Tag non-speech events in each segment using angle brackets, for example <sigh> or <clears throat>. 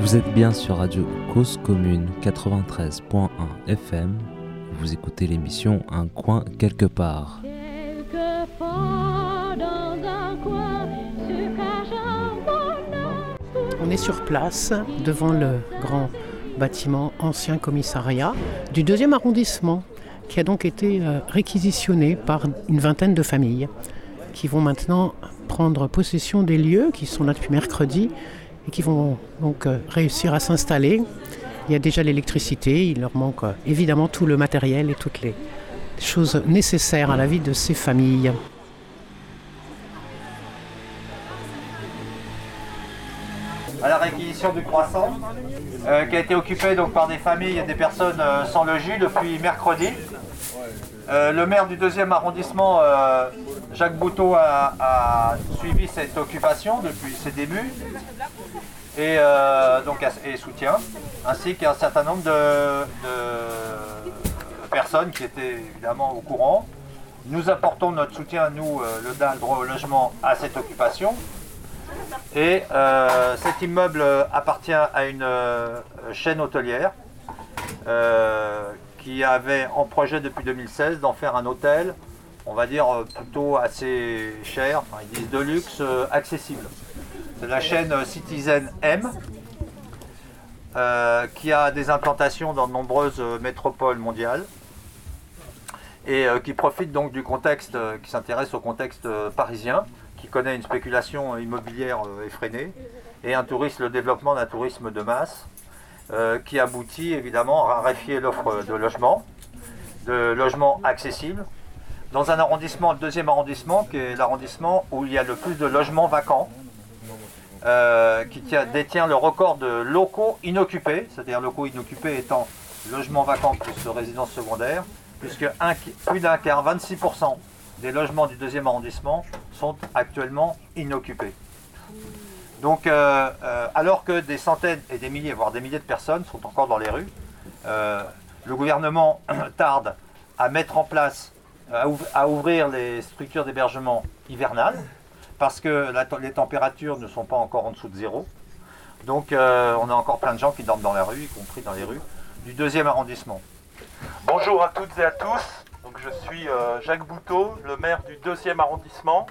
Vous êtes bien sur Radio Cause Commune 93.1 FM. Vous écoutez l'émission Un coin quelque part. On est sur place devant le grand bâtiment ancien commissariat du deuxième arrondissement qui a donc été euh, réquisitionné par une vingtaine de familles qui vont maintenant prendre possession des lieux qui sont là depuis mercredi et qui vont donc euh, réussir à s'installer. Il y a déjà l'électricité, il leur manque euh, évidemment tout le matériel et toutes les choses nécessaires à la vie de ces familles. à la réquisition du croissant, euh, qui a été occupé donc, par des familles et des personnes sans logis depuis mercredi. Le maire du deuxième arrondissement, Jacques Bouteau, a, suivi cette occupation depuis ses débuts et, euh, donc, et soutien, ainsi qu'un certain nombre de, personnes qui étaient évidemment au courant. Nous apportons notre soutien, nous, euh, le au logement, à cette occupation. Et euh, cet immeuble appartient à une chaîne hôtelière qui avait en projet depuis 2016 d'en faire un hôtel, on va dire plutôt assez cher, ils disent de luxe, accessible. De la chaîne Citizen M, euh, qui a des implantations dans de nombreuses métropoles mondiales et euh, qui profite donc du contexte, euh, qui s'intéresse au contexte parisien, qui connaît une spéculation immobilière effrénée et un tourisme, le développement d'un tourisme de masse, qui aboutit évidemment à raréfier l'offre de logement, de logements accessibles, dans un arrondissement, le deuxième arrondissement, qui est l'arrondissement où il y a le plus de logements vacants, euh, qui détient le record de locaux inoccupés, c'est-à-dire locaux inoccupés étant logements vacants plus résidences secondaires, puisque plus d'un quart, 26% des logements du deuxième arrondissement sont actuellement inoccupés. Donc, euh, euh, alors que des centaines et des milliers, voire des milliers de personnes sont encore dans les rues, le gouvernement <clears throat> tarde à mettre en place, à ouvrir les structures d'hébergement hivernales, parce que les températures ne sont pas encore en dessous de zéro. Donc euh, on a encore plein de gens qui dorment dans la rue, y compris dans les rues du deuxième arrondissement. Bonjour à toutes et à tous. Donc, je suis euh, Jacques Bouteau, le maire du deuxième arrondissement,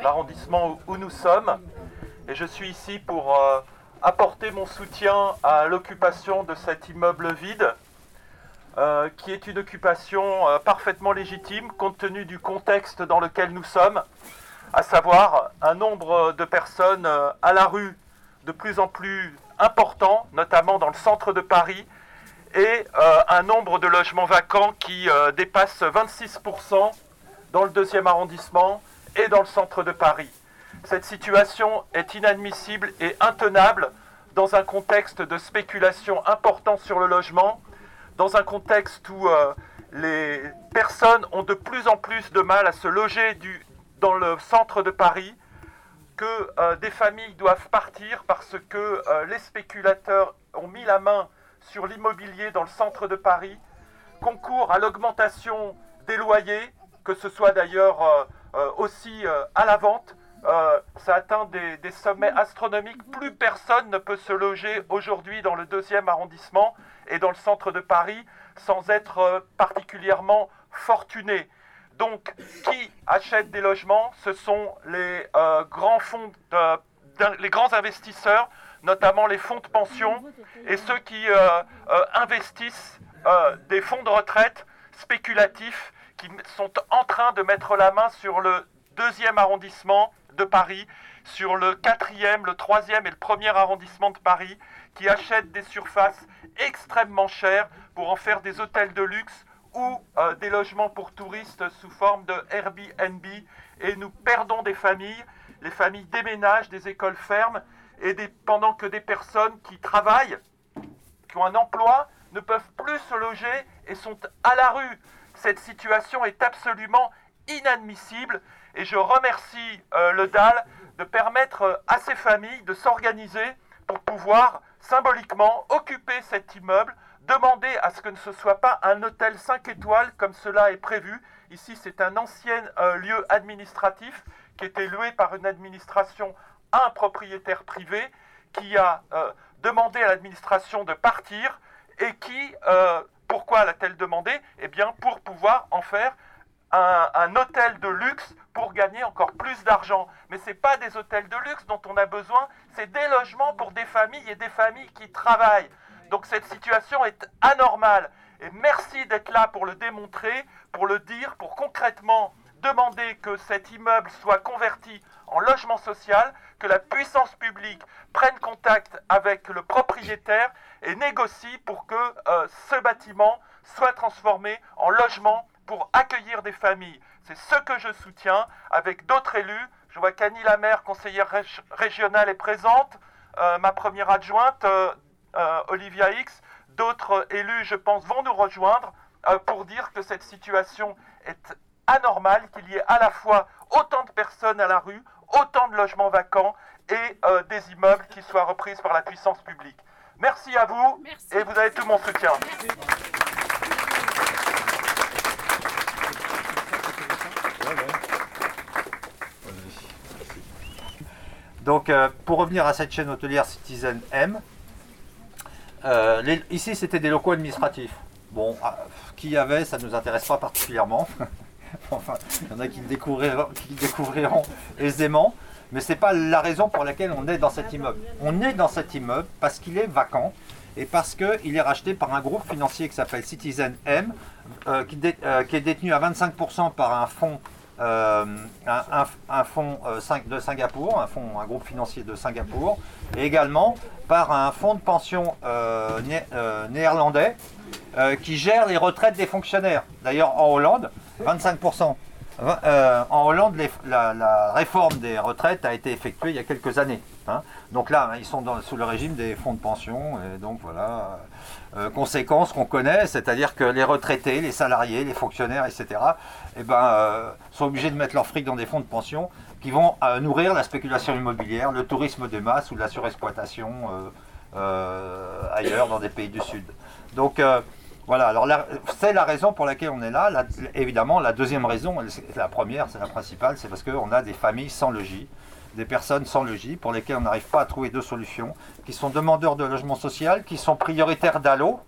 l'arrondissement où, nous sommes. Et je suis ici pour euh, apporter mon soutien à l'occupation de cet immeuble vide, qui est une occupation parfaitement légitime compte tenu du contexte dans lequel nous sommes à savoir un nombre de personnes euh, à la rue de plus en plus important, notamment dans le centre de Paris, et euh, un nombre de logements vacants qui euh, dépasse 26% dans le deuxième arrondissement et dans le centre de Paris. Cette situation est inadmissible et intenable dans un contexte de spéculation important sur le logement, dans un contexte où les personnes ont de plus en plus de mal à se loger dans le centre de Paris que euh, des familles doivent partir parce que euh, les spéculateurs ont mis la main sur l'immobilier dans le centre de Paris, concourent à l'augmentation des loyers, que ce soit d'ailleurs euh, aussi à la vente. Ça atteint des, sommets astronomiques. Plus personne ne peut se loger aujourd'hui dans le deuxième arrondissement et dans le centre de Paris sans être particulièrement fortuné. Donc, qui achète des logements? Ce sont les euh, grands fonds, les grands investisseurs, notamment les fonds de pension et ceux qui euh, euh, investissent des fonds de retraite spéculatifs qui sont en train de mettre la main sur le deuxième arrondissement de Paris, sur le quatrième, le troisième et le premier arrondissement de Paris, qui achètent des surfaces extrêmement chères pour en faire des hôtels de luxe ou euh, des logements pour touristes sous forme de Airbnb. Et nous perdons des familles, les familles déménagent, des écoles ferment. Et pendant que des personnes qui travaillent, qui ont un emploi, ne peuvent plus se loger et sont à la rue. Cette situation est absolument inadmissible et je remercie euh, le DAL de permettre euh, à ces familles de s'organiser pour pouvoir symboliquement occuper cet immeuble demander à ce que ce ne soit pas un hôtel 5 étoiles comme cela est prévu. Ici, c'est un ancien euh, lieu administratif qui était loué par une administration à un propriétaire privé qui a demandé à l'administration de partir et qui, pourquoi l'a-t-elle demandé? Eh bien, pour pouvoir en faire un, hôtel de luxe pour gagner encore plus d'argent. Mais ce n'est pas des hôtels de luxe dont on a besoin, c'est des logements pour des familles et des familles qui travaillent. Donc cette situation est anormale. Et merci d'être là pour le démontrer, pour le dire, pour concrètement demander que cet immeuble soit converti en logement social, que la puissance publique prenne contact avec le propriétaire et négocie pour que euh, ce bâtiment soit transformé en logement pour accueillir des familles. C'est ce que je soutiens avec d'autres élus. Je vois qu'Annie Lamère, conseillère régionale, est présente. Euh, ma première adjointe, euh, euh, Olivia X. D'autres élus, je pense, vont nous rejoindre pour dire que cette situation est anormale, qu'il y ait à la fois autant de personnes à la rue, autant de logements vacants et des immeubles qui soient repris par la puissance publique. Merci à vous et vous avez tout mon soutien. Donc, euh, pour revenir à cette chaîne hôtelière Citizen M, euh, ici c'était des locaux administratifs. Bon, ah, qui y avait, ça ne nous intéresse pas particulièrement. <laughs> enfin, il y en a qui le découvriront, aisément. Mais ce n'est pas la raison pour laquelle on est dans cet immeuble. On est dans cet immeuble parce qu'il est vacant et parce qu'il est racheté par un groupe financier qui s'appelle Citizen M, euh, qui, qui, est détenu à 25% par un fonds euh, un, fonds euh, de Singapour, un, un groupe financier de Singapour, et également par un fonds de pension euh, néerlandais qui gère les retraites des fonctionnaires. D'ailleurs, en Hollande, 25%. En Hollande, la, réforme des retraites a été effectuée il y a quelques années. Hein. Donc là, ils sont sous le régime des fonds de pension, et donc voilà. Euh, conséquences qu'on connaît, c'est-à-dire que les retraités, les salariés, les fonctionnaires, etc., eh ben, euh, sont obligés de mettre leur fric dans des fonds de pension qui vont euh, nourrir la spéculation immobilière, le tourisme de masse ou la surexploitation ailleurs dans des pays du Sud. Donc voilà, alors c'est la raison pour laquelle on est là. évidemment, la deuxième raison, la première, c'est la principale, c'est parce qu'on a des familles sans logis des personnes sans logis pour lesquelles on n'arrive pas à trouver de solution, qui sont demandeurs de logement social, qui sont prioritaires d'ALLO,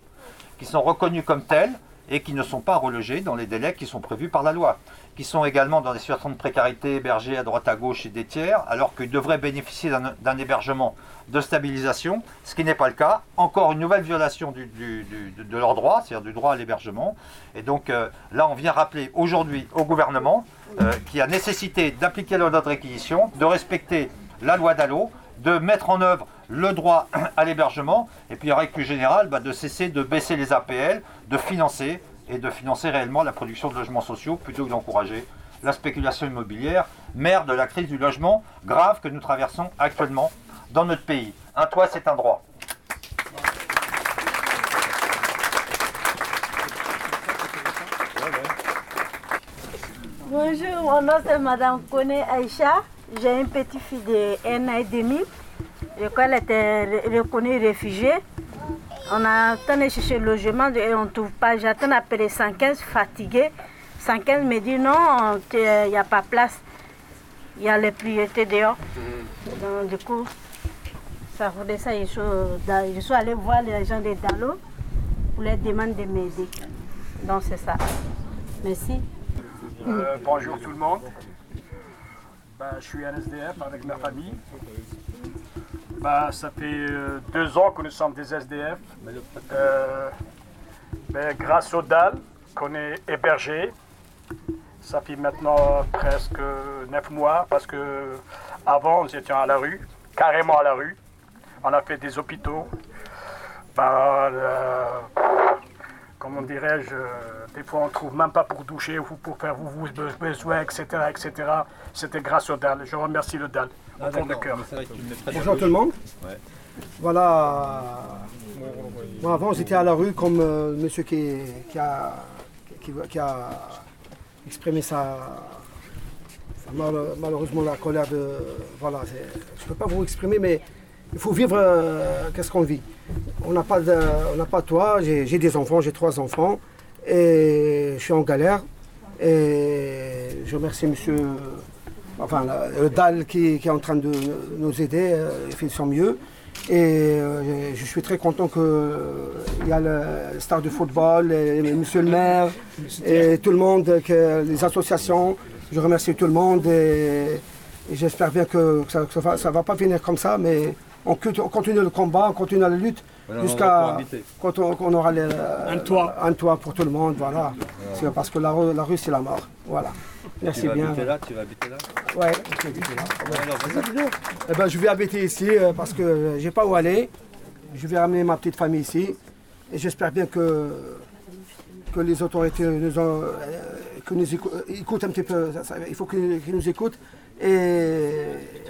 qui sont reconnus comme tels et qui ne sont pas relogés dans les délais qui sont prévus par la loi, qui sont également dans des situations de précarité hébergés à droite à gauche et des tiers, alors qu'ils devraient bénéficier d'un hébergement de stabilisation, ce qui n'est pas le cas. Encore une nouvelle violation de leurs droits, c'est-à-dire du droit à l'hébergement. Et donc euh, là, on vient rappeler aujourd'hui au gouvernement euh, qui a nécessité d'appliquer la loi de réquisition, de respecter la loi d'Allo, de mettre en œuvre le droit à l'hébergement, et puis en règle plus générale, bah, de cesser de baisser les APL, de financer et de financer réellement la production de logements sociaux plutôt que d'encourager la spéculation immobilière, mère de la crise du logement grave que nous traversons actuellement dans notre pays. Un toit, c'est un droit. Bonjour, mon nom c'est Madame Kone Aïcha. J'ai une petite fille de 1 an et demi. Qu'elle était reconnue réfugiée. On a de chercher le logement et on ne trouve pas. J'attends appeler 115 fatigué. 115 me dit non, il n'y a pas place. Il y a les priorités dehors. Donc, du coup, ça faudrait ça. Je suis, je suis allée voir les gens de Dalo pour les demander de m'aider. Donc c'est ça. Merci. Euh, bonjour tout le monde. Ben, je suis un SDF avec ma famille. Ben, ça fait euh, deux ans que nous sommes des SDF. Euh, ben, grâce au DAL qu'on est hébergé, ça fait maintenant presque neuf mois parce que avant nous étions à la rue, carrément à la rue. On a fait des hôpitaux. Ben, comment dirais-je, des fois on ne trouve même pas pour doucher ou pour faire vos besoins, etc. etc. C'était grâce au DAL. Je remercie le DAL au ah, fond de cœur. Bonjour tout le monde. Voilà. Moi avant j'étais à la rue comme euh, monsieur qui, a, qui, a exprimé sa, malheureusement la colère de. Voilà, je ne peux pas vous exprimer, mais il faut vivre euh, qu'est-ce qu'on vit? On n'a pas, de, on n'a pas de toit, j'ai des enfants, j'ai trois enfants, et je suis en galère. Et je remercie monsieur, enfin le DAL qui, est en train de nous aider, euh, il fait son mieux. Et euh, je suis très content qu'il y a le star de football, et, monsieur le maire, et tout le monde, que, les associations. Je remercie tout le monde et, et j'espère bien que ça ne va pas finir comme ça, mais on, cont- on continue le combat, on continue la lutte jusqu'à quand on, aura les- Un toit. un toit pour tout le monde. Voilà. Parce que la, rue- la rue, c'est la mort. Voilà. Merci bien. là, tu vas habiter là Ouais, je vais habiter là. Eh ben, je vais habiter ici euh, parce que euh, j'ai pas où aller. Je vais ramener ma petite famille ici. Et j'espère bien que, que les autorités nous, ont, euh, que nous écou- euh, écoutent un petit peu. Ça- ça- il faut qu'ils qu'ils nous écoutent. Et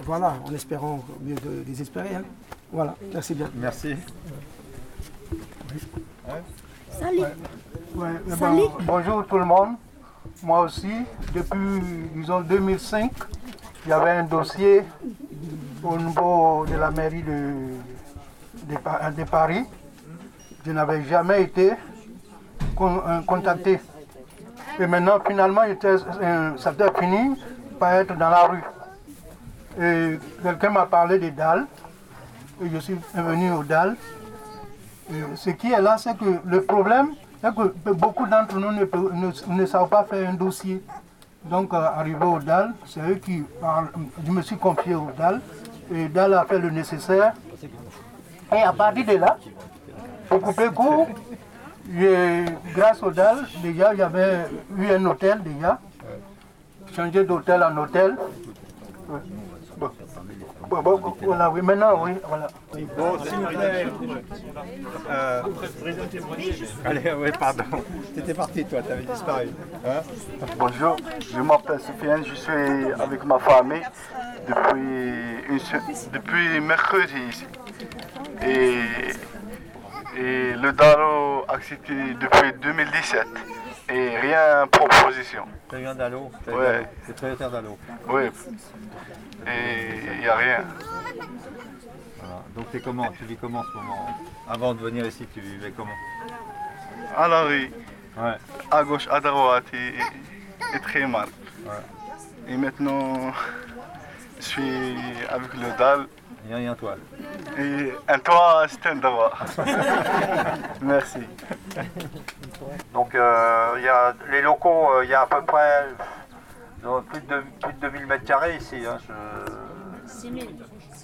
voilà, en espérant au mieux de désespérer. hein. Voilà, merci bien. Merci. Ouais, eh ben, bonjour tout le monde. Moi aussi, depuis disons 2005, il y avait un dossier au niveau de la mairie de, de Pa- de Paris. Je n'avais jamais été con- contacté. Et maintenant, finalement, était, euh, ça était fini être dans la rue. Et quelqu'un m'a parlé des dalles. Et je suis venu aux dalles. Ce qui est là, c'est que le problème, c'est que beaucoup d'entre nous ne, savent pas faire un dossier. Donc, euh, arrivé au DAL, c'est eux qui parlent. Je me suis confié au DAL, et DAL a fait le nécessaire. Et à partir de là, pour couper court, grâce au DAL, déjà, avait eu un hôtel déjà. Changé d'hôtel en hôtel. Ouais. Bon. Bon, bon, voilà, oui, maintenant, oui, voilà. Bon, s'il vous plaît. Euh, Allez, oui, pardon. T'étais parti, toi, t'avais disparu. Hein Bonjour, je m'appelle Sofiane, je suis avec ma famille depuis, une depuis mercredi ici. Et, et le DALO accepté depuis 2017 et rien proposition. T'as eu un Dalo Ouais. C'est prioritaire Dalo. Oui. Et il n'y a rien. Voilà. Donc t'es comment? Tu vis comment en ce moment? Avant de venir ici, tu vivais comment? À la rue, Ouais. à gauche, à droite et, et très mal. Et maintenant, je suis avec le DAL Il y a rien, toi. et un toit, c'est un droit. Merci. Donc euh, il y a les locaux, euh, il y a à peu près euh, plus de, plus de 2000 mètres carrés ici. Hein, je- 6 000.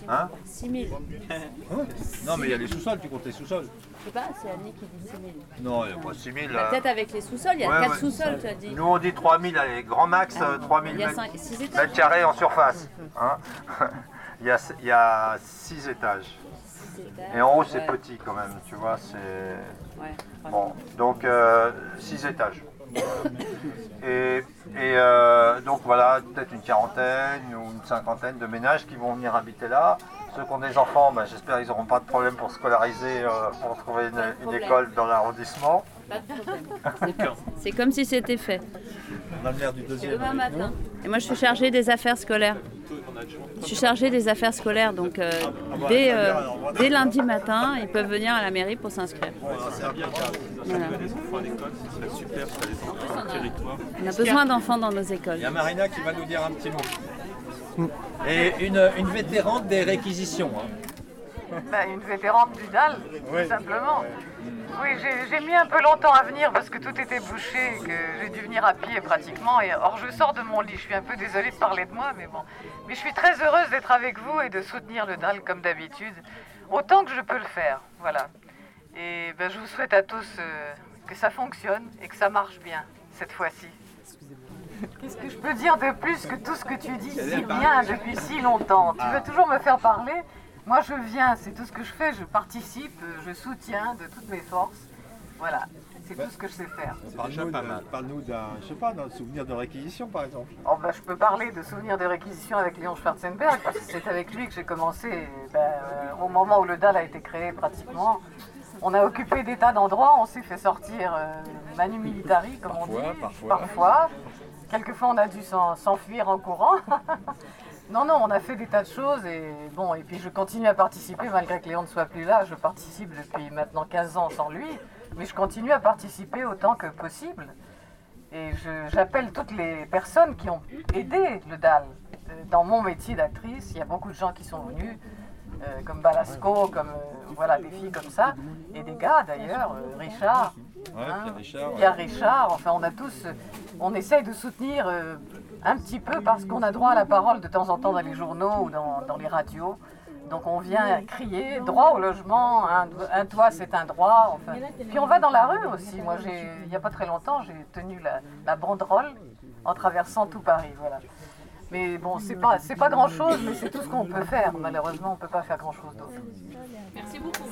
Hein 6 000. <laughs> Non mais il y a les sous-sols, tu comptes les sous-sols Je sais pas, c'est Annie qui dit 6 000. Non, il n'y a pas 6000. Bah, Peut-être avec les sous-sols, il y a Ouais, 4 ouais. sous-sols, tu as dit. Nous on dit 3000, allez, grand max euh, 3000 Il y a mètres, 6 étages. mètres carrés en surface. hein. <laughs> il, y a, il y a 6 étages. Six étages, Et en haut c'est petit quand même, tu vois, c'est... Ouais, Bon, donc 6 étages. <coughs> Et, et, euh, donc voilà, peut-être une quarantaine ou une cinquantaine de ménages qui vont venir habiter là. Ceux qui ont des enfants, ben, j'espère qu'ils n'auront pas de problème pour scolariser, euh, pour trouver une, école dans l'arrondissement. Pas de problème. C'est- comme si c'était fait. On a le maire du deuxième. Demain matin. Et moi, je suis chargée des affaires scolaires. Je suis chargée des affaires scolaires, donc euh, dès, euh, dès lundi matin, ils peuvent venir à la mairie pour s'inscrire. Voilà. On a besoin d'enfants dans nos écoles. Il y a Marina qui va nous dire un petit mot. Et une, une vétérante des réquisitions. hein. Bah, une vétérante du DAL, tout simplement. Oui, j'ai mis un peu longtemps à venir parce que tout était bouché et que j'ai dû venir à pied pratiquement. Et, or, je sors de mon lit. Je suis un peu désolée de parler de moi, mais bon. Mais je suis très heureuse d'être avec vous et de soutenir le DAL comme d'habitude, autant que je peux le faire. Voilà. Et ben, je vous souhaite à tous euh, que ça fonctionne et que ça marche bien cette fois-ci. Qu'est-ce que je peux dire de plus que tout ce que tu dis si bien depuis si longtemps? Tu veux toujours me faire parler? Moi je viens, c'est tout ce que je fais, je participe, euh, je soutiens de toutes mes forces. Voilà, c'est tout ce que je sais faire. Parle-nous d'un, parle-nous d'un, je sais pas, d'un souvenir de réquisition par exemple. Oh, ben, je peux parler de souvenirs de réquisition avec Léon Schwarzenberg, parce que c'est avec lui que j'ai commencé ben, euh, au moment où le DAL a été créé pratiquement. On a occupé des tas d'endroits, on s'est fait sortir euh, manu militari, comme on dit. Parfois. Quelquefois, on a dû s'en- s'enfuir en courant. <laughs> non, non, on a fait des tas de choses et bon, et puis je continue à participer malgré que Léon ne soit plus là. Je participe depuis maintenant 15 ans sans lui, mais je continue à participer autant que possible. Et j'appelle toutes les personnes qui ont aidé le DAL. Euh, Dans mon métier d'actrice, il y a beaucoup de gens qui sont venus. euh, comme Balasco, comme voilà, des filles comme ça, et des gars d'ailleurs, Richard, hein, Pierre Richard, enfin on a tous, on essaye de soutenir un petit peu parce qu'on a droit à la parole de temps en temps dans les journaux ou dans, dans les radios. Donc on vient crier droit au logement, un, toit c'est un droit. Enfin. Puis on va dans la rue aussi. Moi, il n'y a pas très longtemps, j'ai tenu la, la, banderole en traversant tout Paris. Voilà. Mais bon, c'est pas, c'est pas grand chose, mais c'est tout ce qu'on peut faire. Malheureusement, on ne peut pas faire grand chose d'autre. Merci beaucoup.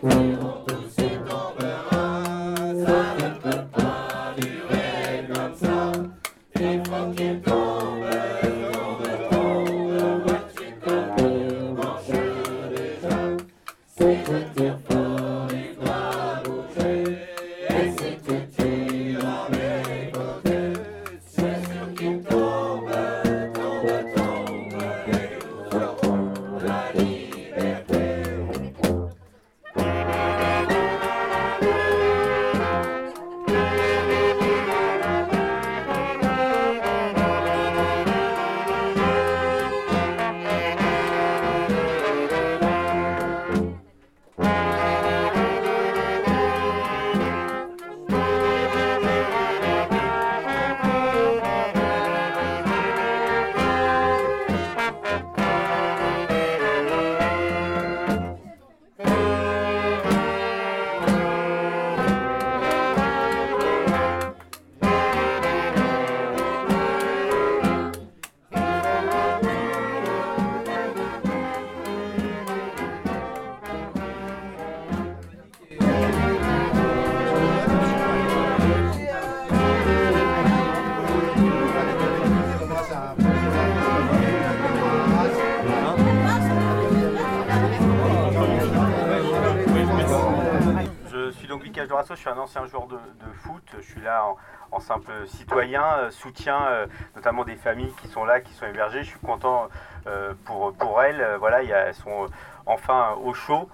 Thank you. Je suis un ancien joueur de, foot, je suis là en, simple citoyen, euh, soutien euh, notamment des familles qui sont là, qui sont hébergées. Je suis content euh, pour, pour elles, voilà, elles sont enfin au chaud.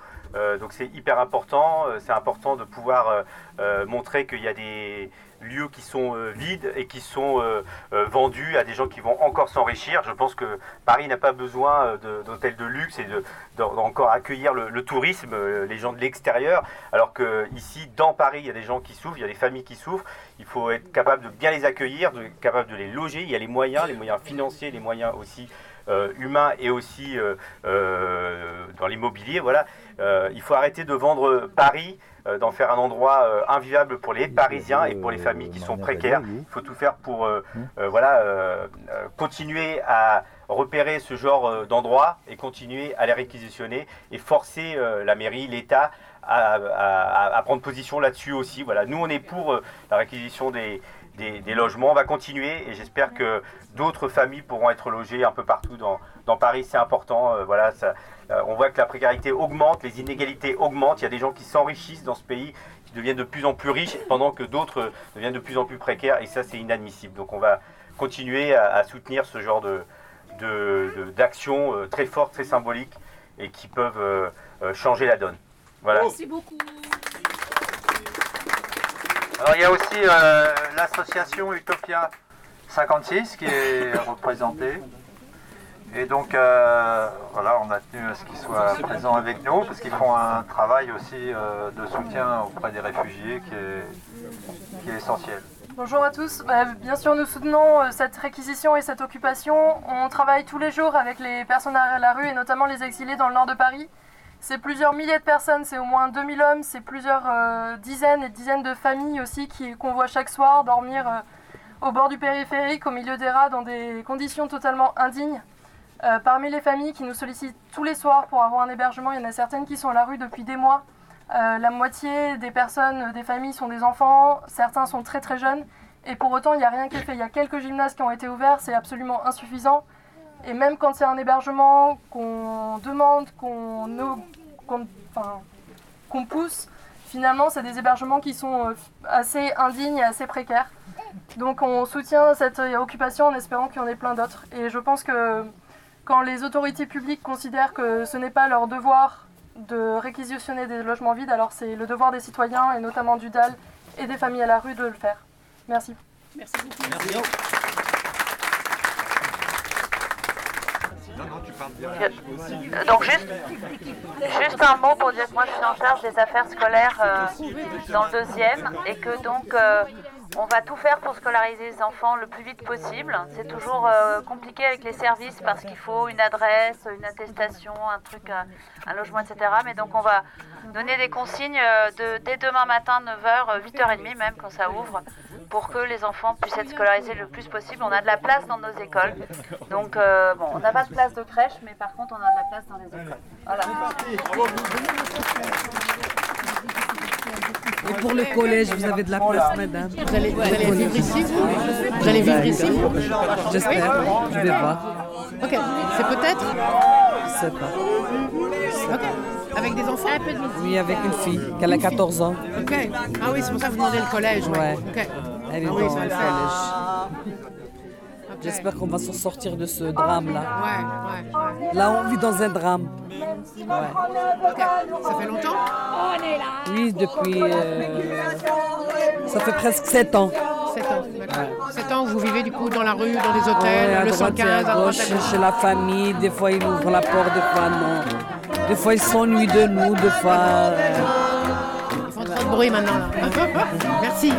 Donc c'est hyper important, c'est important de pouvoir montrer qu'il y a des, lieux qui sont euh, vides et qui sont euh, euh, vendus à des gens qui vont encore s'enrichir. Je pense que Paris n'a pas besoin d'hôtels de, luxe et d'encore accueillir le, tourisme, les gens de l'extérieur, alors que ici, dans Paris, il y a des gens qui souffrent, il y a des familles qui souffrent. Il faut être capable de bien les accueillir, de, capable de les loger. Il y a les moyens, les moyens financiers, les moyens aussi humain et aussi dans l'immobilier. Voilà, il faut arrêter de vendre Paris d'en faire un endroit invivable pour les Parisiens et pour les familles qui sont précaires. Il faut tout faire pour voilà, continuer à repérer ce genre d'endroits et continuer à les réquisitionner et forcer la mairie, l'État à, prendre position là-dessus aussi. Voilà, nous on est pour la réquisition des, des, logements. On va continuer et j'espère que d'autres familles pourront être logées un peu partout dans, dans Paris. C'est important. Euh, voilà, ça, euh, on voit que la précarité augmente, les inégalités augmentent. Il y a des gens qui s'enrichissent dans ce pays, qui deviennent de plus en plus riches, pendant que d'autres deviennent de plus en plus précaires. Et ça, c'est inadmissible. Donc on va continuer à, soutenir ce genre de, d'actions de, euh, très fortes, très symboliques et qui peuvent changer la donne. Voilà. Merci beaucoup. Alors il y a aussi euh, l'association Utopia 56 qui est représentée. Et donc euh, voilà, on a tenu à ce qu'ils soient présents avec nous parce qu'ils font un travail aussi euh, de soutien auprès des réfugiés qui est, essentiel. Bonjour à tous. Bah, bien sûr, nous soutenons cette réquisition et cette occupation. On travaille tous les jours avec les personnes à la rue et notamment les exilés dans le nord de Paris. C'est plusieurs milliers de personnes, c'est au moins 2000 hommes, c'est plusieurs euh, dizaines et dizaines de familles aussi qu'on voit chaque soir dormir euh, au bord du périphérique, au milieu des rats, dans des conditions totalement indignes. Euh, parmi les familles qui nous sollicitent tous les soirs pour avoir un hébergement, il y en a certaines qui sont à la rue depuis des mois. la moitié des personnes, des familles sont des enfants, certains sont très très jeunes, et pour autant il n'y a rien qui est fait. Il y a quelques gymnases qui ont été ouverts, c'est absolument insuffisant. Et même quand c'est un hébergement qu'on demande, qu'on pousse, finalement, c'est des hébergements qui sont euh, assez indignes et assez précaires. Donc on soutient cette occupation en espérant qu'il y en ait plein d'autres. Et je pense que quand les autorités publiques considèrent que ce n'est pas leur devoir de réquisitionner des logements vides, alors c'est le devoir des citoyens, et notamment du DAL et des familles à la rue, de le faire. Merci. Merci beaucoup. Euh, donc juste, juste un mot pour dire que moi je suis en charge des affaires scolaires euh, dans le deuxième et que donc euh, on va tout faire pour scolariser les enfants le plus vite possible. C'est toujours compliqué avec les services parce qu'il faut une adresse, une attestation, un truc, un, logement, etc. Mais donc on va donner des consignes de, dès demain matin 9h, 8h30 même quand ça ouvre pour que les enfants puissent être scolarisés le plus possible. On a de la place dans nos écoles. Donc, euh, bon, on n'a pas de place de crèche, mais par contre, on a de la place dans les écoles. Voilà. Et pour le collège, vous avez de la place, madame Vous allez, vivre ici Vous allez vivre ici J'espère, je vais voir. Ok, c'est peut-être Je sais pas. Ok. Avec des enfants Oui, avec une fille, qui a 14 ans. Ok. Ah oui, c'est pour ça que vous demandez le collège. Ouais. Ok. Elle est Ah dans oui, le collège. J'espère qu'on va s'en sortir de ce drame-là. Ouais, ouais, ouais. Là, on vit dans un drame. Ok. Ça fait longtemps? Oui, depuis. euh, Ça fait presque 7 ans. 7 ans, d'accord. 7 ans, vous vivez du coup dans la rue, dans des Ouais, hôtels, à le droite et 115, à à droite, gauche, à gauche. chez la famille. Des fois, ils ouvrent la porte, des fois, non. Des fois, ils s'ennuient de nous, des fois. euh, Ils font trop de bruit maintenant. là. <laughs> Merci.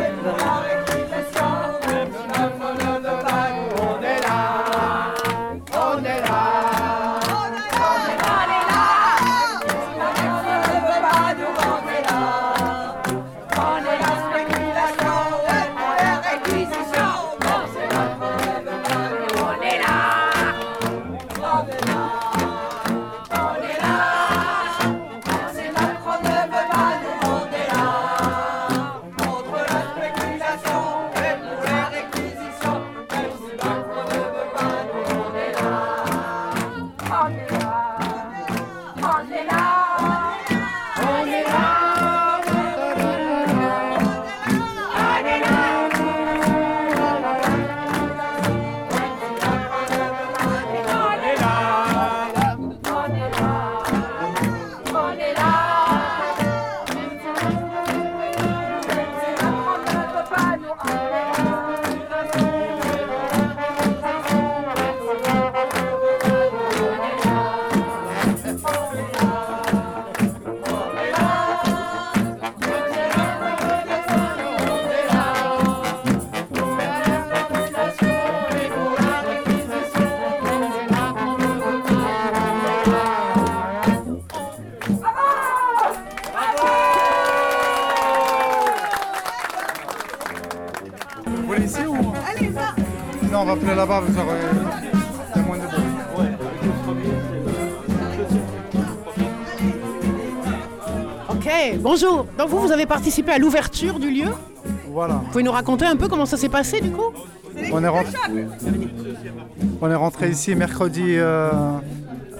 Là-bas, vous aurez il y a moins de bruit. Ok, bonjour. Donc vous, vous avez participé à l'ouverture du lieu? Voilà. Vous pouvez nous raconter un peu comment ça s'est passé du coup? On est rentré, on est rentré ici mercredi, euh,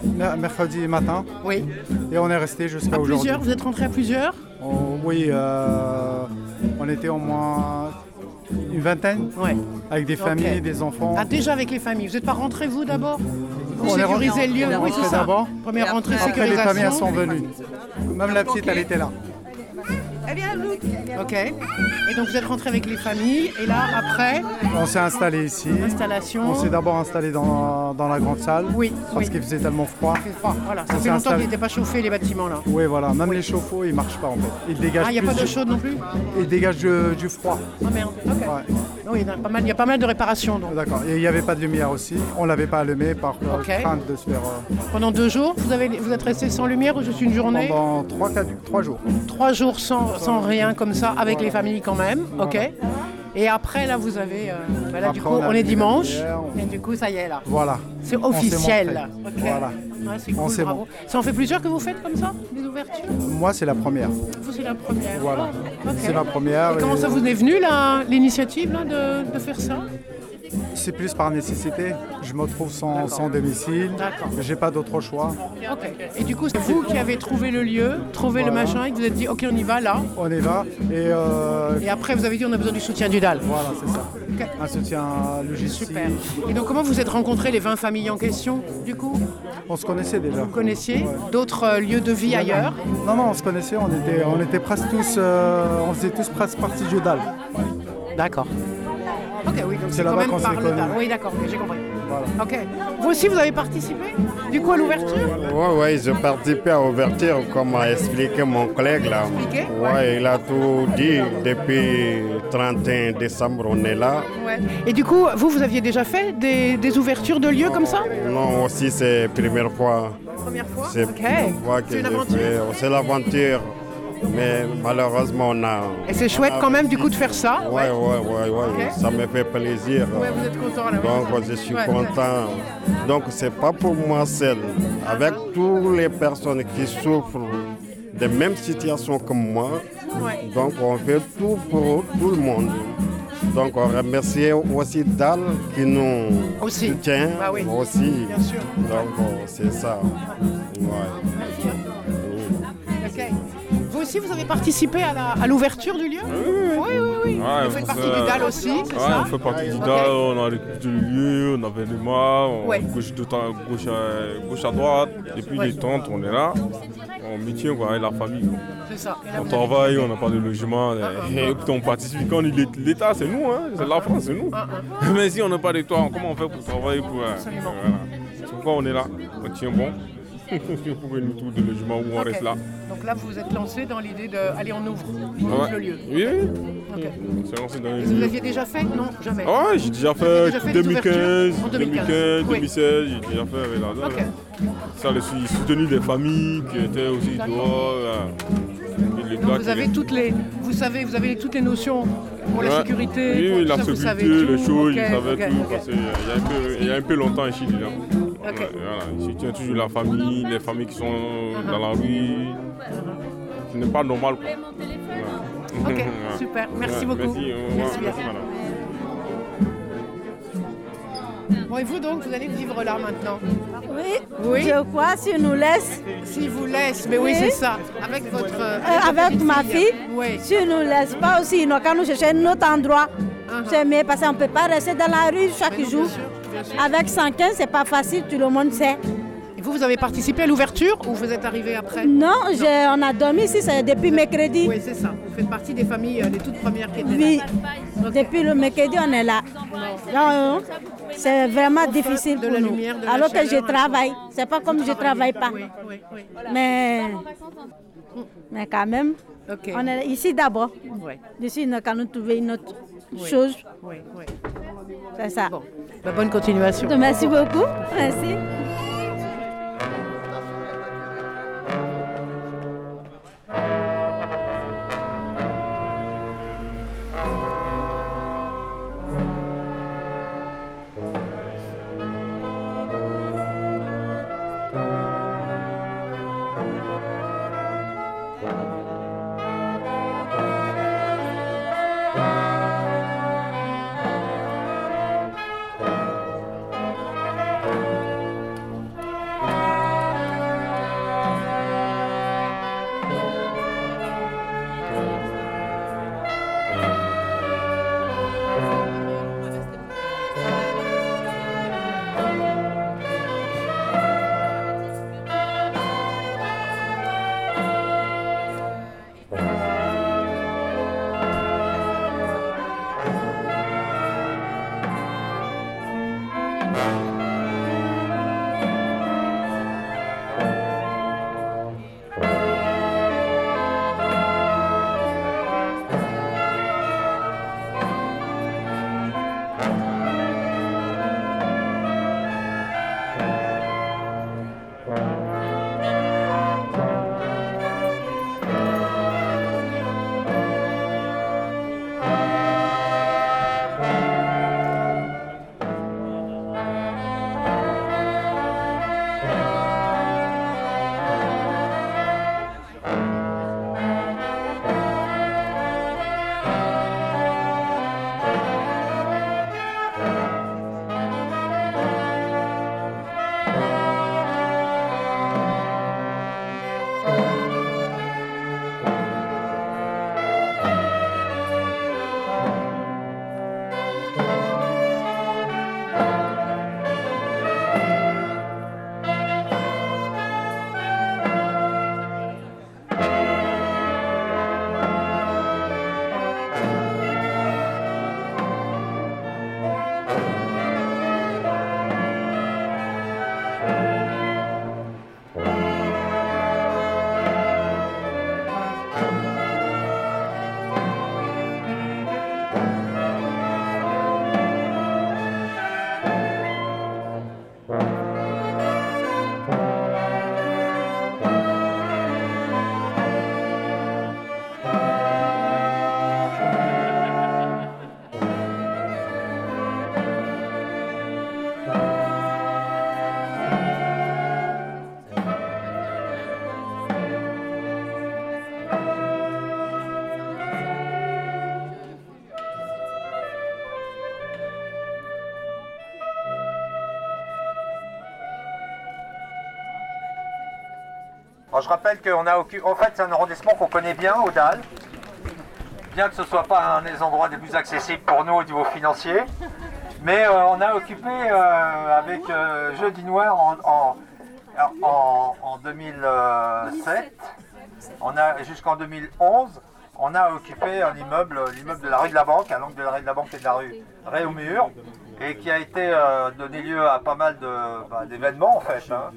mer- mercredi matin. Oui. Et on est resté jusqu'à aujourd'hui. plusieurs Vous êtes rentrés à plusieurs? Oh, oui, euh, on était au moins vingtaine. Avec des familles, des enfants. Ah déjà avec les familles. Vous n'êtes pas rentrés vous d'abord Vous sécurisez rentré- le lieu Oui, c'est rentré ça. Première rentrée, Après, les sécurisation. familles sont venues. Même la petite, elle était là. Ok. Et donc vous êtes rentrés avec les familles. Et là, après, On s'est installé ici. Installation. On s'est d'abord installé dans, dans la grande salle. Oui. Parce qu'il faisait tellement froid. il fait froid. Voilà, ça On fait longtemps installé- qu'ils n'étaient pas chauffés les bâtiments là. Oui, voilà. Même les chauffe-eau, ils marchent pas en fait. Ils dégagent Ah, il n'y a pas d'eau du- chaude non plus Ils dégagent du, du froid. Ah merde. Ok. Oui, il y a pas mal, il y a pas mal de réparations donc. D'accord. Et il n'y avait pas de lumière aussi. On ne l'avait pas allumé par euh, Ok. crainte de se faire. euh, Pendant deux jours, vous, avez, vous êtes resté sans lumière ou juste une journée Pendant trois, quatre- trois jours. Trois jours sans, sans rien comme ça, avec les familles quand même. Ok. Et après, là, vous avez. euh, bah là, du coup, on est dimanche. lumière, on- Et du coup, ça y est, là. Voilà. C'est officiel. Voilà. Ouais, c'est On cool, s'est bravo. Ça en fait plusieurs que vous faites comme ça, des ouvertures Moi, c'est la première. Vous, c'est la première. Voilà. C'est la première. Et comment ça vous est venu, l'initiative de faire ça? C'est plus par nécessité. Je me trouve sans, sans domicile. D'accord. J'ai pas d'autre choix. Ok. Et du coup, c'est vous qui avez trouvé le lieu, trouvé le machin, et que vous vous êtes dit, ok, on y va là. On là. Et, euh, Et après, vous avez dit, on a besoin du soutien du DAL. Voilà, c'est ça. Un soutien logistique. Super. Et donc, comment vous êtes rencontrés les 20 familles en question, du coup? On se connaissait déjà. Vous connaissiez d'autres euh, lieux de vie ailleurs? Non, non, on se connaissait. On était, on était presque tous. euh, on faisait tous presque partie du DAL. D'accord. Ok, oui, donc C'est quand même par le. Oui, d'accord, j'ai compris. Voilà. Ok. Vous aussi, vous avez participé, du coup, à l'ouverture? Oui, ouais, j'ai participé à l'ouverture, comme a expliqué mon collègue là. Expliqué? Ouais, il a tout dit. Depuis 31 décembre, on est là. Ouais. Et du coup, vous, vous aviez déjà fait des, des ouvertures de lieux comme ça? Non, aussi c'est la première fois. Première fois? C'est. C'est l'aventure. Mais malheureusement, on a. Et c'est chouette quand même, du coup, de faire ça Ouais, ouais, ouais, ouais. Ça me fait plaisir. Ouais, vous êtes content là. Donc je suis Ouais. content. Donc c'est pas pour moi seul. Avec toutes les personnes qui souffrent des mêmes situations que moi. Ouais. Donc on fait tout pour tout le monde. Donc on remercie aussi Dal qui nous Aussi. soutient Bah oui. aussi. Bien sûr. Donc c'est ça. Ouais. Aussi, vous avez participé à l'ouverture du lieu Oui, oui, oui. Ouais, vous faites partie du DAL aussi, c'est ouais, ça on fait partie du. DAL, on a récupéré le lieu, on avait les mains, on Ouais. gauche, de temps, gauche, à, gauche à droite, et puis les tentes, on est là, on maintient quoi, avec la famille. C'est ça. Et On travaille, on n'a pas de logement, et, <laughs> et puis on participe. Quand l'État, c'est nous, hein, c'est la France, c'est nous. <laughs> Mais si on n'a pas de toit, comment on fait pour travailler pour, euh, voilà. On est là, on tient bon. <laughs> nous trouvons des logements où on Ok. reste là? Donc là, vous vous êtes lancé dans l'idée de. Allez, on ouvre, ouvre Ouais. le lieu. Oui, lancé dans vous l'aviez déjà fait? Non, jamais. Ah ouais, j'ai déjà fait, déjà fait des 2015, ouvertures En 2015, 2015, oui. 2016, j'ai déjà fait avec la. Ça, je suis soutenu des familles qui étaient aussi dehors. Donc vous avez toutes les, vous savez, vous avez toutes les notions pour la sécurité. Oui, pour oui, tout la ça, vous savez sécurité, les tout. choses, je savais tout. Parce qu'il y a un peu longtemps ici déjà. Ok. Ouais, voilà. Je soutiens toujours la famille, les familles qui sont Uh-huh. dans la rue. Ce n'est pas normal. Quoi. Ouais. Ok, <laughs> Ouais. super. Merci Ouais, beaucoup. Merci, euh, Merci madame. Bon, et vous donc, vous allez vivre là maintenant? Oui, Oui? je crois, si nous laisse. Si vous laisse, mais oui, c'est ça. Avec votre. euh, Euh, avec ma fille, Oui. si nous laisse pas aussi, nous, quand nous cherchons un autre endroit, c'est mieux parce qu'on ne peut pas rester dans la rue chaque jour. Avec 115, c'est pas facile, tout le monde sait. Et vous, vous avez participé à l'ouverture ou vous êtes arrivé après Non, on a dormi ici depuis mercredi. Oui, c'est ça. Vous faites partie des familles, euh, les toutes premières qui étaient Oui, là. depuis le mercredi, on est là. Non, c'est vraiment difficile de pour la nous. lumière, de la Alors que je travaille, c'est pas comme je travaille pas. Oui, oui, oui. Mais, mais quand même, on est ici d'abord. Ouais. D'ici, nous allons trouver une autre Oui. chose. Oui, oui. C'est ça. Bah, bonne continuation. Merci beaucoup. Merci. Alors, je rappelle qu'on a occupé. En fait, c'est un arrondissement qu'on connaît bien, Audal. Bien que ce ne soit pas un des endroits les plus accessibles pour nous au niveau financier. Mais euh, on a occupé euh, avec euh, Jeudi Noir en, en, en- en 2007, on a jusqu'en 2011, on a occupé un immeuble, l'immeuble de la rue de la Banque, à l'angle de la rue de la Banque et de la rue Réaumur, et qui a été donné lieu à pas mal bah, d'événements en fait. hein.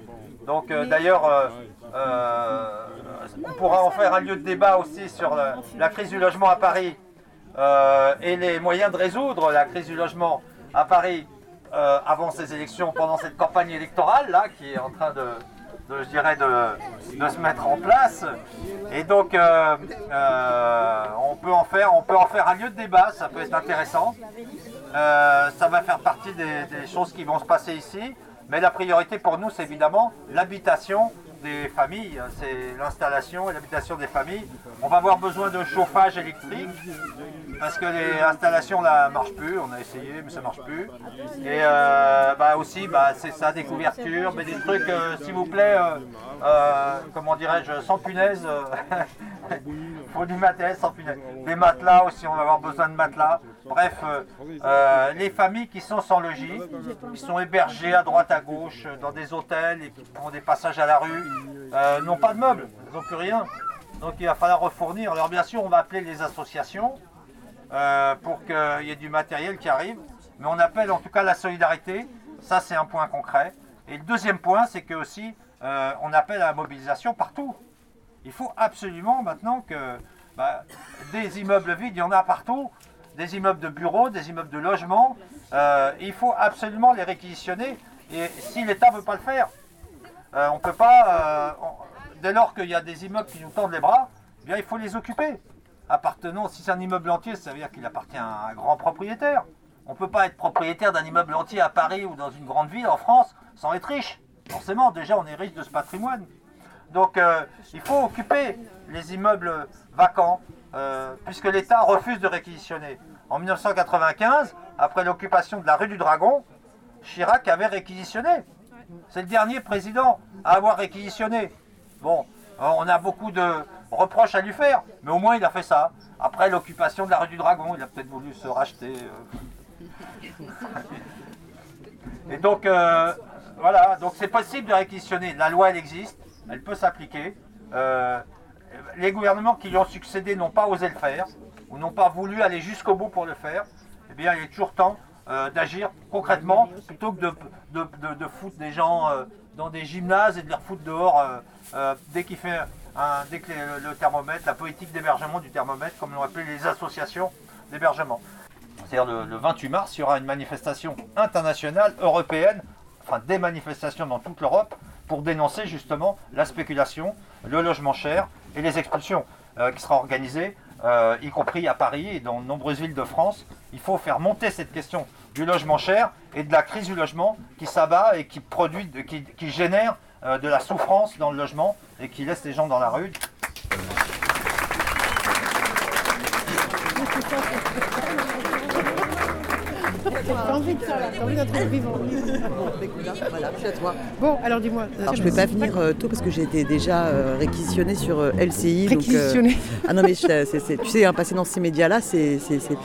Donc euh, d'ailleurs, euh, on pourra en faire un lieu de débat aussi sur la, la crise du logement à Paris euh, et les moyens de résoudre la crise du logement à Paris euh, avant ces élections, pendant cette campagne électorale là qui est en train de, je dirais, de, se mettre en place. Et donc, euh, euh, on, peut en faire, on peut en faire un lieu de débat, ça peut être intéressant. Euh, ça va faire partie des choses qui vont se passer ici. Mais la priorité pour nous, c'est évidemment l'habitation des familles, c'est l'installation et l'habitation des familles. On va avoir besoin de chauffage électrique parce que les installations là marchent plus. On a essayé, mais ça marche plus. Et euh, bah aussi, bah, c'est ça, des couvertures, mais des trucs, euh, s'il vous plaît, euh, comment dirais-je, sans punaise. <laughs> faut du matériel sans punaise. Des matelas aussi, on va avoir besoin de matelas. Bref, euh, euh, les familles qui sont sans logis, qui sont hébergées à droite à gauche dans des hôtels et qui font des passages à la rue, euh, n'ont pas de meubles, n'ont plus rien. Donc il va falloir refournir. Alors bien sûr, on va appeler les associations pour qu'il y ait du matériel qui arrive, mais on appelle en tout cas la solidarité. Ça, c'est un point concret. Et le deuxième point, c'est que aussi, on appelle à la mobilisation partout. Il faut absolument maintenant que bah, des immeubles vides, il y en a partout, des immeubles de bureaux, des immeubles de logement. euh, il faut absolument les réquisitionner. Et si l'État ne veut pas le faire, euh, on peut pas. euh, dès lors qu'il y a des immeubles qui nous tendent les bras, eh bien il faut les occuper. Appartenant, si c'est un immeuble entier, ça veut dire qu'il appartient à un grand propriétaire. On ne peut pas être propriétaire d'un immeuble entier à Paris ou dans une grande ville en France sans être riche. Forcément, déjà, on est riche de ce patrimoine. Donc, il faut occuper les immeubles vacants, euh, puisque l'État refuse de réquisitionner. En 1995, après l'occupation de la rue du Dragon, Chirac avait réquisitionné. C'est le dernier président à avoir réquisitionné. Bon, euh, on a beaucoup de reproches à lui faire, mais au moins il a fait ça. Après l'occupation de la rue du Dragon, il a peut-être voulu se racheter. euh. <laughs> Et donc, voilà, donc c'est possible de réquisitionner. La loi, elle existe, elle peut s'appliquer. Les gouvernements qui lui ont succédé n'ont pas osé le faire, ou n'ont pas voulu aller jusqu'au bout pour le faire. Eh bien, il est toujours temps euh, d'agir concrètement, plutôt que de, de, de- de foutre des gens euh, dans des gymnases et de les refoutre dehors euh, dès qu'il fait un, dès que le thermomètre, la politique d'hébergement du thermomètre, comme l'ont appelé les associations d'hébergement. C'est-à-dire le, le 28 mars, il y aura une manifestation internationale, européenne, enfin des manifestations dans toute l'Europe, pour dénoncer justement la spéculation, le logement cher et les expulsions euh, qui sera organisée, euh, y compris à Paris et dans de nombreuses villes de France. Il faut faire monter cette question du logement cher et de la crise du logement qui s'abat et qui produit, qui, qui génère euh, de la souffrance dans le logement et qui laisse les gens dans la rue. T'as envie de ça, là, t'as envie d'être vivant. Voilà, je suis à toi. Bon, alors dis-moi. euh, Alors je ne peux pas venir euh, tôt parce que j'ai été déjà euh, réquisitionnée sur euh, LCI. donc, euh, Réquisitionnée. Ah non mais je- c'est- c'est- tu sais, hein, passer dans ces médias-là, c'est... c'est- c'est-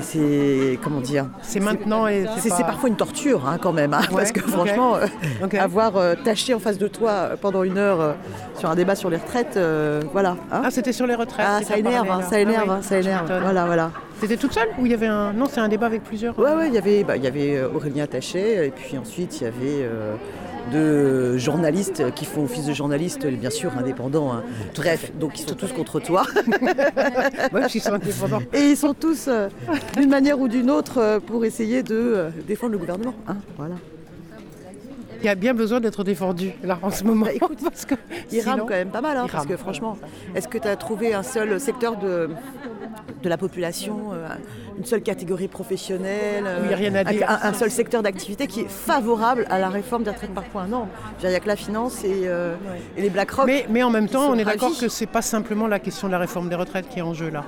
c'est- comment dire C'est maintenant et c'est pas- parfois une torture hein, quand même hein, Ouais, parce que franchement euh, <laughs> avoir euh, tâché en face de toi euh, pendant une heure euh, sur un débat sur les retraites voilà Ah, c'était sur les retraites. ah ça énerve parlé, hein, ça énerve Ah oui, hein, ça énerve voilà voilà T'étais toute seule ou il y avait un. Non, c'est un débat avec plusieurs. Ouais, ouais, il y avait, bah, il y avait Aurélien Taché, et puis ensuite il y avait deux journalistes qui font office de journalistes, bien sûr, indépendants. hein. Bref, donc ils sont tous contre toi. <laughs> Et ils sont tous, euh, d'une manière ou d'une autre, euh, pour essayer de euh, défendre le gouvernement. hein, voilà. Il y a bien besoin d'être défendu là en ce moment. <laughs> parce que rament sinon- quand même pas mal, hein, parce que franchement, est-ce que tu as trouvé un seul secteur de, de la population, euh, une seule catégorie professionnelle, rien à un- dire. Un, un seul secteur d'activité qui est favorable à la réforme des retraites par points Non, il n'y a que la finance et, euh, et les BlackRock. Mais, mais en même temps, on est d'accord que c'est pas simplement la question de la réforme des retraites qui est en jeu là.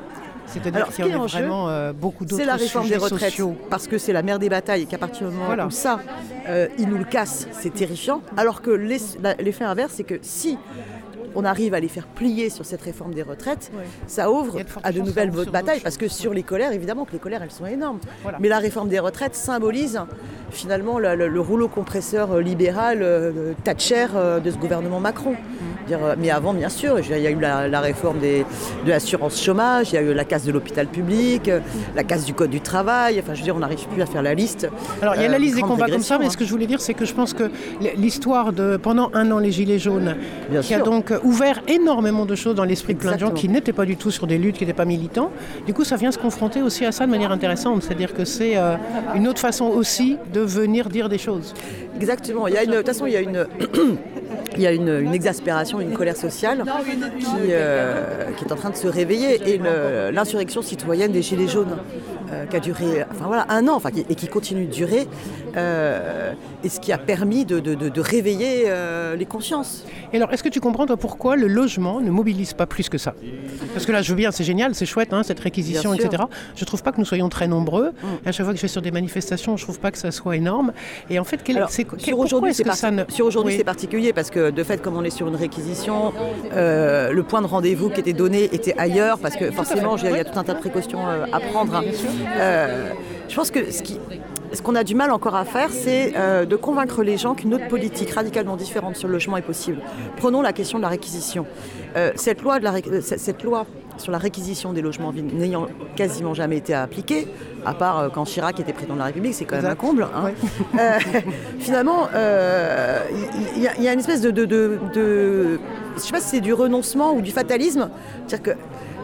C'est-à-dire ce qu'il y a vraiment euh, beaucoup d'autres C'est la réforme des retraites, sociaux. parce que c'est la mère des batailles et qu'à partir du moment Voilà. où ça, euh, ils nous le cassent, c'est terrifiant. Alors que l'effet inverse, c'est que si on arrive à les faire plier sur cette réforme des retraites, ça ouvre à de nouvelles batailles. Parce que sur les colères, évidemment que les colères, elles sont énormes. Mais la réforme des retraites symbolise finalement le, le- le rouleau compresseur euh, libéral euh, Thatcher euh, de ce gouvernement Macron. Dire, euh, mais avant, bien sûr, il y a eu la, la réforme des- de l'assurance chômage, il y a eu la casse de l'hôpital public, la casse du code du travail. Enfin, je veux dire, on n'arrive plus à faire la liste. Alors, il y a la liste des combats comme ça, mais hein. ce que je voulais dire, c'est que je pense que l'histoire de pendant un an les Gilets jaunes, Bien qui a donc ouvert énormément de choses dans l'esprit de plein de gens qui n'étaient pas du tout sur des luttes, qui n'étaient pas militants. Du coup, ça vient se confronter aussi à ça de manière intéressante. C'est-à-dire que c'est euh, une autre façon aussi de venir dire des choses. Exactement. Il y a une, de toute façon, il y a une, <coughs> il y a une, une exaspération, une colère sociale qui, euh, qui est en train de se réveiller. Et l'insurrection citoyenne des Gilets jaunes, euh, qui a duré enfin, voilà, un an enfin, et qui continue de durer, euh, et ce qui a permis de, de- de- de réveiller euh, les consciences. Et alors, est-ce que tu comprends toi, pourquoi le logement ne mobilise pas plus que ça? Parce que là, je veux bien, c'est génial, c'est chouette, hein, cette réquisition, Bien sûr. etc. Je trouve pas que nous soyons très nombreux. À chaque fois que je vais sur des manifestations, je trouve pas que ça soit énorme. Et en fait, quel, Alors, c'est, quel- sur aujourd'hui, c'est que par- ça ne... sur aujourd'hui, Oui. c'est particulier parce que de fait, comme on est sur une réquisition, euh, le point de rendez-vous qui était donné était ailleurs parce que forcément, il y a tout un tas de précautions à prendre. hein. Je pense que ce qui ce qu'on a du mal encore à faire, c'est euh, de convaincre les gens qu'une autre politique radicalement différente sur le logement est possible. Prenons la question de la réquisition. Euh, cette, loi de la ré- cette- loi sur la réquisition des logements vides n'ayant quasiment jamais été appliquée, à part euh, quand Chirac était président de la République, c'est quand même un comble. hein. <laughs> Euh, finalement, euh, il y, a- il y a une espèce de, de, de- de- je sais pas si c'est du renoncement ou du fatalisme, c'est-à-dire que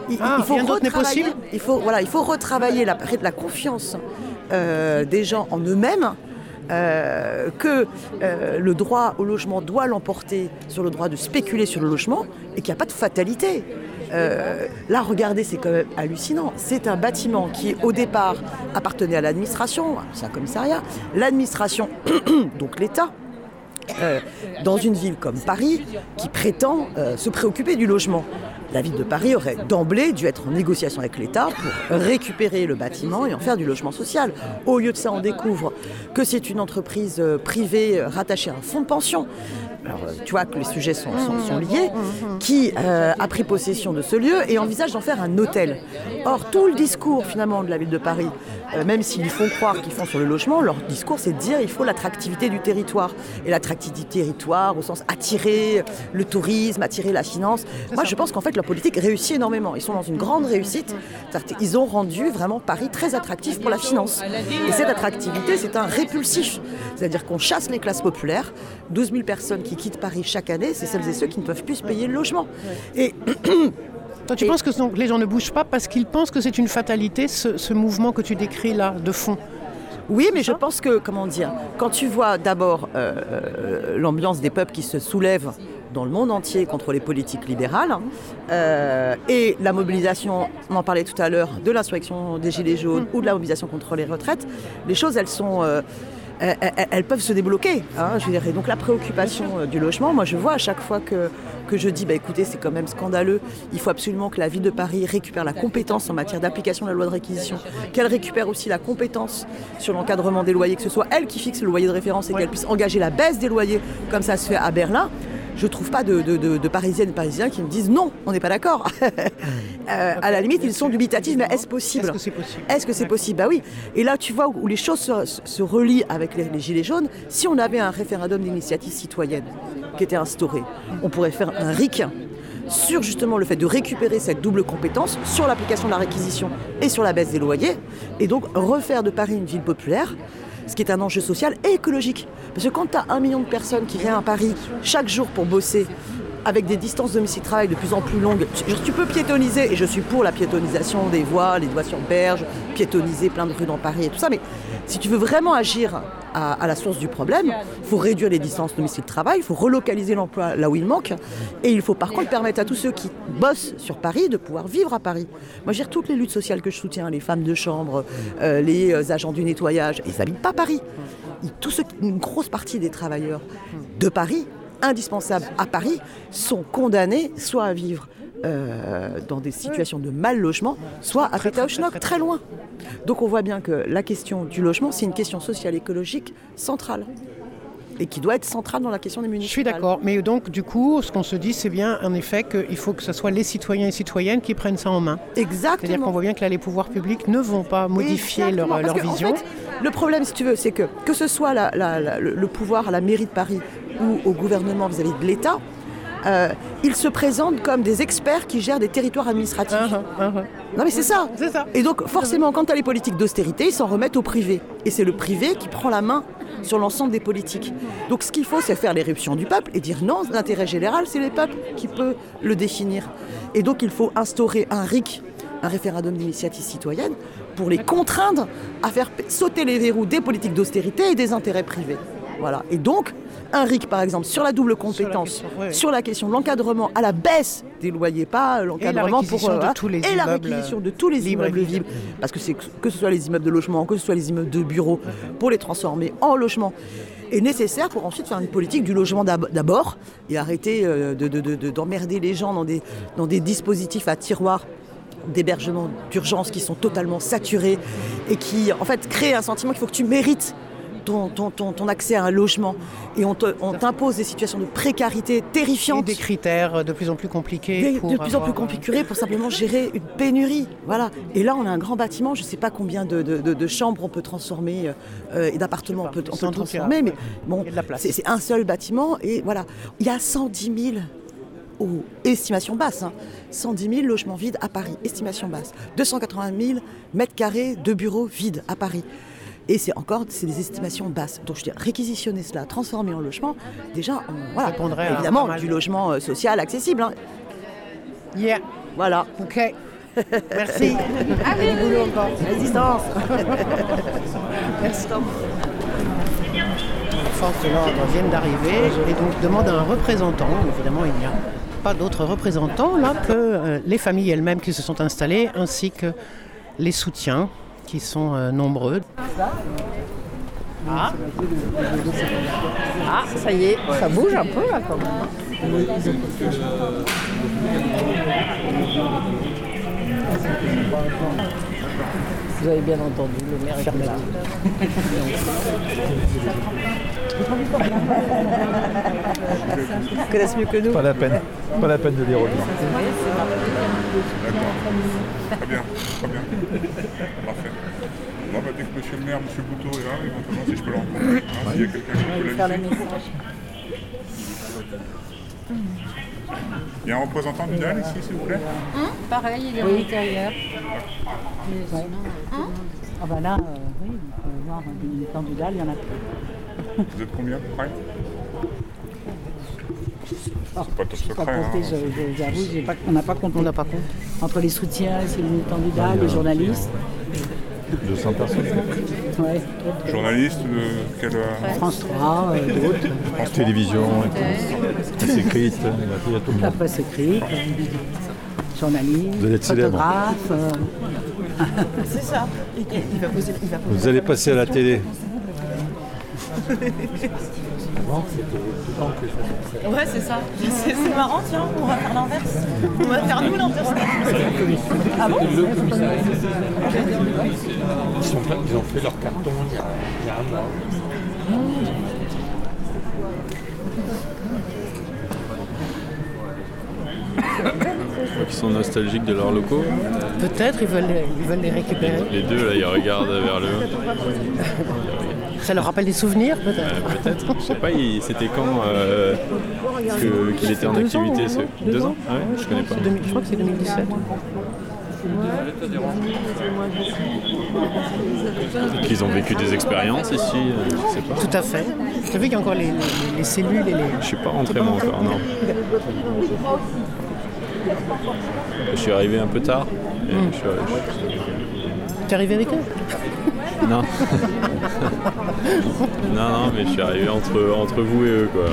il, Ah, il faut rien d'autre n'est retravailler- possible il faut voilà, il faut retravailler la, la confiance euh, des gens en eux-mêmes. euh, que euh, le droit au logement doit l'emporter sur le droit de spéculer sur le logement et qu'il n'y a pas de fatalité. Là, regardez, c'est quand même hallucinant. C'est un bâtiment qui, au départ, appartenait à l'administration, c'est un commissariat. L'administration, <coughs> donc l'État, dans une ville comme Paris, qui prétend se préoccuper du logement. La ville de Paris aurait d'emblée dû être en négociation avec l'État pour récupérer le bâtiment et en faire du logement social. Au lieu de ça, on découvre que c'est une entreprise euh, privée euh, rattachée à un fonds de pension. Alors, euh, tu vois que les sujets sont, sont- sont liés, qui euh, a pris possession de ce lieu et envisage d'en faire un hôtel. Or, tout le discours finalement de la ville de Paris, euh, même s'ils font croire qu'ils font sur le logement, leur discours c'est de dire il faut l'attractivité du territoire. Et l'attractivité du territoire au sens attirer le tourisme, attirer la finance. Moi je pense qu'en fait leur politique réussit énormément. Ils sont dans une grande réussite. Qu'ils ont rendu vraiment Paris très attractif pour la finance. Et cette attractivité c'est un répulsif. C'est-à-dire qu'on chasse les classes populaires. 12 000 personnes qui quittent Paris chaque année, c'est celles et ceux qui ne peuvent plus se payer le logement. Et <coughs> Toi, tu penses que donc, les gens ne bougent pas parce qu'ils pensent que c'est une fatalité, ce, ce mouvement que tu décris là, de fond? Oui, mais je pense que, comment dire, quand tu vois d'abord euh, euh, l'ambiance des peuples qui se soulèvent dans le monde entier contre les politiques libérales, euh, et la mobilisation, on en parlait tout à l'heure, de l'insurrection des Gilets jaunes ou de la mobilisation contre les retraites, les choses, elles sont... elles, elles- elles peuvent se débloquer. hein, je veux dire. Et donc la préoccupation euh, du logement, moi je vois à chaque fois que, que je dis, bah, écoutez, c'est quand même scandaleux, il faut absolument que la ville de Paris récupère la compétence en matière d'application de la loi de réquisition, qu'elle récupère aussi la compétence sur l'encadrement des loyers, que ce soit elle qui fixe le loyer de référence et qu'elle puisse engager la baisse des loyers, comme ça se fait à Berlin. Je trouve pas de, de- de- de Parisiennes et Parisiens qui me disent non, on n'est pas d'accord. <laughs> Euh, à la limite, ils sont dubitatifs, mais est-ce possible Est-ce que c'est possible Est-ce que c'est possible Bah oui. Et là, tu vois où les choses se, se relient avec les, les Gilets jaunes. Si on avait un référendum d'initiative citoyenne qui était instauré, on pourrait faire un RIC sur justement le fait de récupérer cette double compétence sur l'application de la réquisition et sur la baisse des loyers, et donc refaire de Paris une ville populaire, ce qui est un enjeu social et écologique. Parce que quand tu as un million de personnes qui viennent à Paris chaque jour pour bosser, avec des distances domicile-travail de plus en plus longues, tu, peux piétoniser, et je suis pour la piétonisation des voies, les voies sur berge, piétoniser plein de rues dans Paris et tout ça, mais si tu veux vraiment agir à, la source du problème, il faut réduire les distances domicile-travail, il faut relocaliser l'emploi là où il manque, et il faut par contre permettre à tous ceux qui bossent sur Paris de pouvoir vivre à Paris. Moi, dire, toutes les luttes sociales que je soutiens, les femmes de chambre, euh, les euh, agents du nettoyage, ils n'habitent pas Paris. Ils- une grosse partie des travailleurs de Paris, indispensables à Paris, sont condamnés soit à vivre euh, dans des situations de mal logement, soit à Pétaouchnok, très loin. Donc on voit bien que la question du logement, c'est une question sociale écologique centrale. et qui doit être central dans la question des Je municipales. suis d'accord, mais donc du coup, ce qu'on se dit, c'est bien en effet qu'il faut que ce soit les citoyens et citoyennes qui prennent ça en main. Exactement. C'est-à-dire qu'on voit bien que là, les pouvoirs publics ne vont pas modifier leur, Exactement, leur parce que, en vision. fait, le problème, si tu veux, c'est que que ce soit la- la- la- le, pouvoir à la mairie de Paris ou au gouvernement vis-à-vis de l'État, euh, ils se présentent comme des experts qui gèrent des territoires administratifs. Non mais c'est ça. Et donc forcément, quand tu as les politiques d'austérité, ils s'en remettent au privé. Et c'est le privé qui prend la main sur l'ensemble des politiques. Donc ce qu'il faut, c'est faire l'éruption du peuple et dire non, l'intérêt général, c'est les peuples qui peut le définir. Et donc il faut instaurer un RIC, un référendum d'initiative citoyenne, pour les contraindre à faire sauter les verrous des politiques d'austérité et des intérêts privés. Voilà. Et donc, un RIC, par exemple, sur la double compétence, sur la question, de l'encadrement à la baisse des loyers, pas l'encadrement pour... de voilà, tous les et la réquisition de tous les libres et immeubles libres. Parce que c'est que ce soit les immeubles de logement, que ce soit les immeubles de bureaux, pour les transformer en logement est nécessaire pour ensuite faire une politique du logement d'ab- d'abord et arrêter euh, de- de- de- de- d'emmerder les gens dans des, dans des dispositifs à tiroirs d'hébergement d'urgence qui sont totalement saturés et qui en fait créent un sentiment qu'il faut que tu mérites ton, ton, ton, ton accès à un logement et on t'impose des situations de précarité terrifiantes. des critères de plus en plus compliqués. Des- pour de plus en plus euh, compliqué pour simplement gérer une pénurie. Voilà. Et là, on a un grand bâtiment, je ne sais pas combien de, de- de- de chambres on peut transformer euh, et d'appartements on peut, on transformer, mais ouais, bon, c'est c'est un seul bâtiment et voilà. Il y a 110 000 aux estimations basses, hein, 110 000 logements vides à Paris, estimation basse. 280 000 mètres carrés de bureaux vides à Paris. Et c'est encore, c'est des estimations basses. Donc je dis, réquisitionner cela, transformer en logement, déjà, on, voilà. répondrait Évidemment, du de- logement euh, social accessible. hein. Yeah. Voilà. Ok. <laughs> Merci. Allez, Bon boulot encore. Résistance. <laughs> Merci. Les forces de l'ordre viennent d'arriver et donc demandent à un représentant. Évidemment, il n'y a pas d'autre représentant là que euh, les familles elles-mêmes qui se sont installées ainsi que les soutiens qui sont euh, nombreux. Ah. Ah, ça y est, ça bouge un peu là quand même. Vous avez bien entendu, le maire est là. <laughs> Ils connaissent mieux que nous. Pas la peine. Pas la peine de les rejoindre. Très bien, très bien. Parfait. Bon, bah, dès que monsieur le maire, monsieur Bouteau est là, éventuellement, si je peux le rencontrer, hein, s'il y a quelqu'un qui peut Faire la l'inviter. message. Il y a un représentant du DAL ici, s'il vous plaît Pareil, il est Oui. à l'intérieur. Mais sinon, euh, Ah bah là, euh, oui, on peut voir des candidats, il y en a plus. Vous êtes combien près Oh, C'est pas top pas secret. compté, hein. je- je- j'avoue, j'ai pas- on n'a pas compté. On n'a pas compté. Entre les soutiens, c'est les candidats, les journalistes. 200 personnes. Ouais. Journaliste de quelle... euh, France 3, euh, d'autres. France Télévisions, et tout. presse écrite, il y a- tout le La monde. presse écrite, euh, journalistes, Vous allez être photographes. euh, C'est ça. Il va poser, il va poser- Vous allez passer à la télé. Ouais, c'est ça. C'est marrant, tiens, on va faire l'inverse. On va faire nous l'inverse. Ah bon Ils, sont ils ont fait leur carton il y a, il y a un mois. Ils sont nostalgiques de leurs locaux. Peut-être ils veulent, les- ils veulent les récupérer. Les deux, là, ils regardent vers le haut. <laughs> Ça leur rappelle des souvenirs peut-être Euh, Peut-être. Je sais pas, c'était quand euh, qu'il était en Deux activité ce... Deux Deux ans ans? Ah ouais, je connais pas. C'est 2000 Je crois que c'est 2017. Qu'ils ont vécu des expériences ici, euh, je sais pas. Tout à fait. Tu as vu qu'il y a encore les, les- les cellules et les. Je suis pas rentré moi encore, non. Je suis arrivé un peu tard. Hmm. je suis arrivé- T'es arrivé avec eux? Non. <laughs> <laughs> non, non, mais je suis arrivé entre, entre vous et eux, quoi.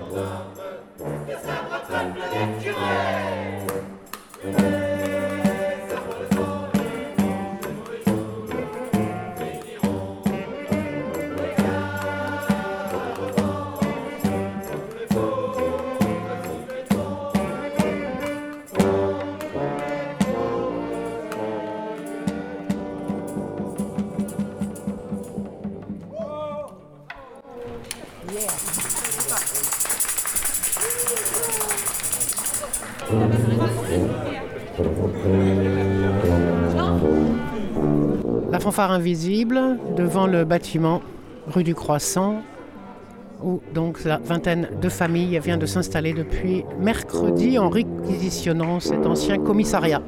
Hola. Invisible devant le bâtiment rue du Croissant où donc la vingtaine de familles vient de s'installer depuis mercredi en réquisitionnant cet ancien commissariat.